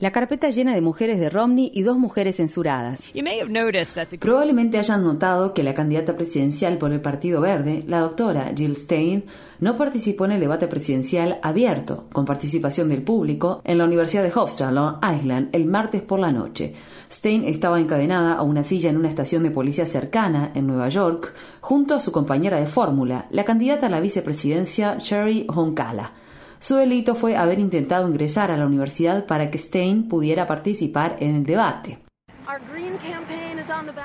La carpeta llena de mujeres de Romney y dos mujeres censuradas. Probablemente hayan notado que la candidata presidencial por el Partido Verde, la doctora Jill Stein, no participó en el debate presidencial abierto, con participación del público, en la Universidad de Hofstra, Long Island, el martes por la noche. Stein estaba encadenada a una silla en una estación de policía cercana, en Nueva York, junto a su compañera de fórmula, la candidata a la vicepresidencia Sherry Honkala. Su delito fue haber intentado ingresar a la universidad para que Stein pudiera participar en el debate.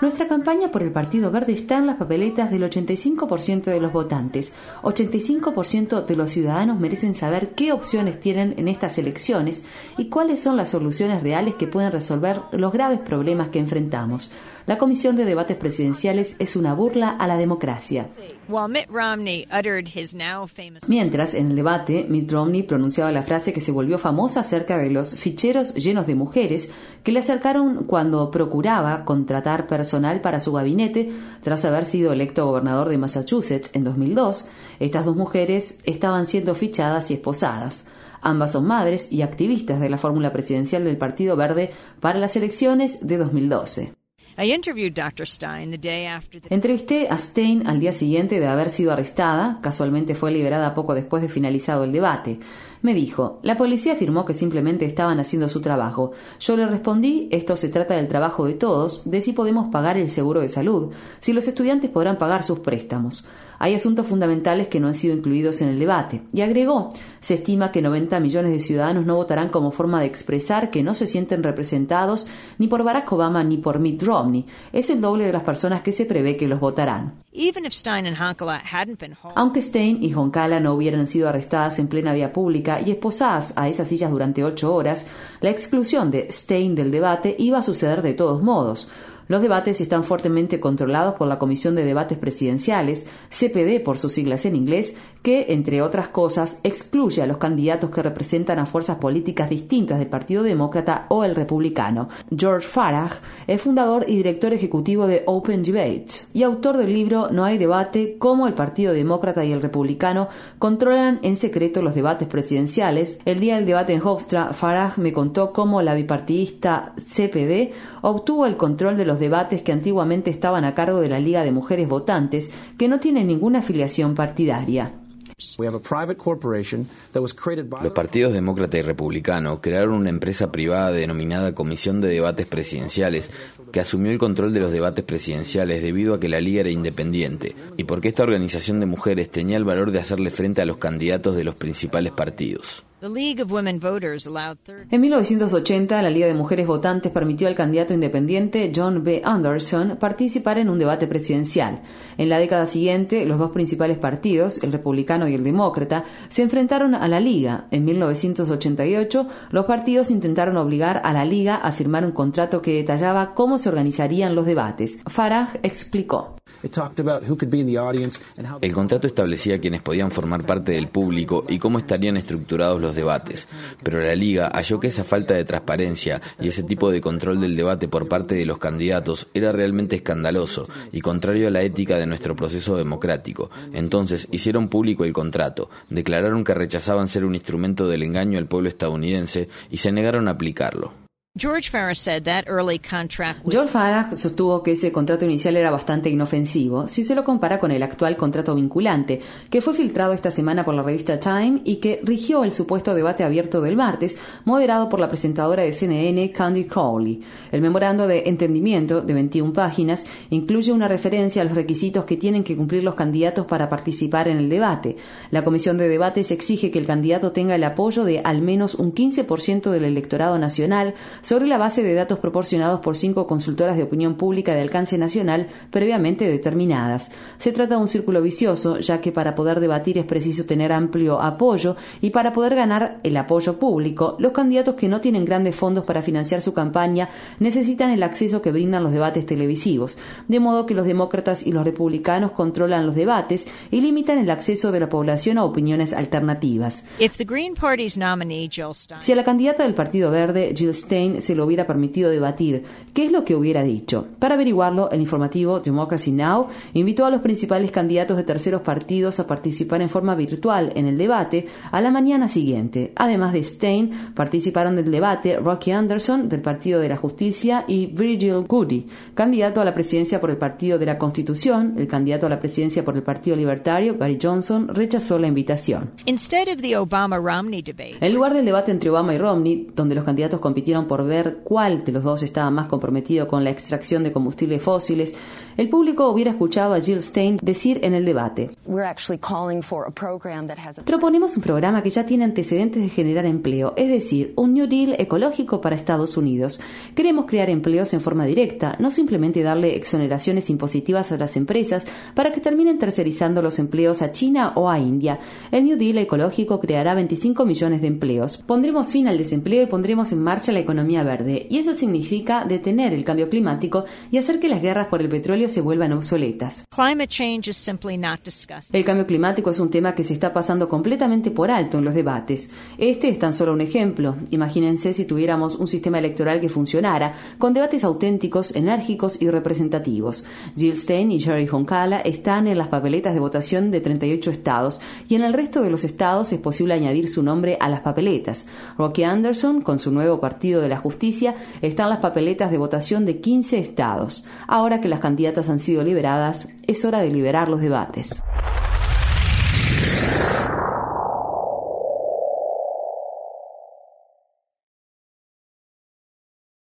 Nuestra campaña por el Partido Verde está en las papeletas del 85% de los votantes. 85% de los ciudadanos merecen saber qué opciones tienen en estas elecciones y cuáles son las soluciones reales que pueden resolver los graves problemas que enfrentamos. La Comisión de Debates Presidenciales es una burla a la democracia. Mientras, en el debate, Mitt Romney pronunciaba la frase que se volvió famosa acerca de los ficheros llenos de mujeres que le acercaron cuando procuraba contratar personal para su gabinete tras haber sido electo gobernador de Massachusetts en 2002. Estas dos mujeres estaban siendo fichadas y esposadas. Ambas son madres y activistas de la fórmula presidencial del Partido Verde para las elecciones de 2012. Entrevisté a Stein al día siguiente de haber sido arrestada, casualmente fue liberada poco después de finalizado el debate. Me dijo, la policía afirmó que simplemente estaban haciendo su trabajo. Yo le respondí, esto se trata del trabajo de todos, de si podemos pagar el seguro de salud, si los estudiantes podrán pagar sus préstamos. Hay asuntos fundamentales que no han sido incluidos en el debate. Y agregó, se estima que 90 millones de ciudadanos no votarán como forma de expresar que no se sienten representados ni por Barack Obama ni por Mitt Romney. Es el doble de las personas que se prevé que los votarán. Aunque Stein y Honkala no hubieran sido arrestadas en plena vía pública y esposadas a esas sillas durante ocho horas, la exclusión de Stein del debate iba a suceder de todos modos. Los debates están fuertemente controlados por la Comisión de Debates Presidenciales, CPD por sus siglas en inglés, que, entre otras cosas, excluye a los candidatos que representan a fuerzas políticas distintas del Partido Demócrata o el Republicano. George Farage es fundador y director ejecutivo de Open Debates y autor del libro No hay debate, cómo el Partido Demócrata y el Republicano controlan en secreto los debates presidenciales. El día del debate en Hofstra, Farage me contó cómo la bipartidista CPD obtuvo el control de los debates que antiguamente estaban a cargo de la Liga de Mujeres Votantes, que no tiene ninguna afiliación partidaria. Los partidos demócrata y republicano crearon una empresa privada denominada Comisión de Debates Presidenciales que asumió el control de los debates presidenciales debido a que la liga era independiente y porque esta organización de mujeres tenía el valor de hacerle frente a los candidatos de los principales partidos. En 1980, la Liga de Mujeres Votantes permitió al candidato independiente John B. Anderson participar en un debate presidencial. En la década siguiente, los dos principales partidos, el republicano y el demócrata, se enfrentaron a la Liga. En 1988, los partidos intentaron obligar a la Liga a firmar un contrato que detallaba cómo se organizarían los debates. Farage explicó. El contrato establecía quiénes podían formar parte del público y cómo estarían estructurados los debates, pero la Liga halló que esa falta de transparencia y ese tipo de control del debate por parte de los candidatos era realmente escandaloso y contrario a la ética de nuestro proceso democrático. Entonces hicieron público el contrato, declararon que rechazaban ser un instrumento del engaño al pueblo estadounidense y se negaron a aplicarlo. George Farage sostuvo que ese contrato inicial era bastante inofensivo si se lo compara con el actual contrato vinculante, que fue filtrado esta semana por la revista Time y que rigió el supuesto debate abierto del martes, moderado por la presentadora de CNN, Candy Crowley. El memorando de entendimiento, de 21 páginas, incluye una referencia a los requisitos que tienen que cumplir los candidatos para participar en el debate. La Comisión de Debates exige que el candidato tenga el apoyo de al menos un 15% del electorado nacional, sobre la base de datos proporcionados por cinco consultoras de opinión pública de alcance nacional previamente determinadas. Se trata de un círculo vicioso, ya que para poder debatir es preciso tener amplio apoyo y para poder ganar el apoyo público, los candidatos que no tienen grandes fondos para financiar su campaña necesitan el acceso que brindan los debates televisivos, de modo que los demócratas y los republicanos controlan los debates y limitan el acceso de la población a opiniones alternativas. Si a la candidata del Partido Verde, Jill Stein, Se lo hubiera permitido debatir, ¿qué es lo que hubiera dicho? Para averiguarlo, el informativo Democracy Now! invitó a los principales candidatos de terceros partidos a participar en forma virtual en el debate a la mañana siguiente. Además de Stein, participaron del debate Rocky Anderson, del Partido de la Justicia, y Virgil Goody, candidato a la presidencia por el Partido de la Constitución. El candidato a la presidencia por el Partido Libertario, Gary Johnson, rechazó la invitación. En lugar del debate entre Obama y Romney, donde los candidatos compitieron por ver cuál de los dos estaba más comprometido con la extracción de combustibles fósiles, el público hubiera escuchado a Jill Stein decir en el debate, proponemos un programa que ya tiene antecedentes de generar empleo, es decir, un New Deal ecológico para Estados Unidos. Queremos crear empleos en forma directa, no simplemente darle exoneraciones impositivas a las empresas para que terminen tercerizando los empleos a China o a India. El New Deal ecológico creará 25 millones de empleos. Pondremos fin al desempleo y pondremos en marcha la economía verde. Y eso significa detener el cambio climático y hacer que las guerras por el petróleo se vuelvan obsoletas. El cambio climático es un tema que se está pasando completamente por alto en los debates. Este es tan solo un ejemplo. Imagínense si tuviéramos un sistema electoral que funcionara, con debates auténticos, enérgicos y representativos. Jill Stein y Jerry Honkala están en las papeletas de votación de 38 estados y en el resto de los estados es posible añadir su nombre a las papeletas. Rocky Anderson, con su nuevo Partido de la Justicia, está en las papeletas de votación de 15 estados. Ahora que las candidatas han sido liberadas, es hora de liberar los debates.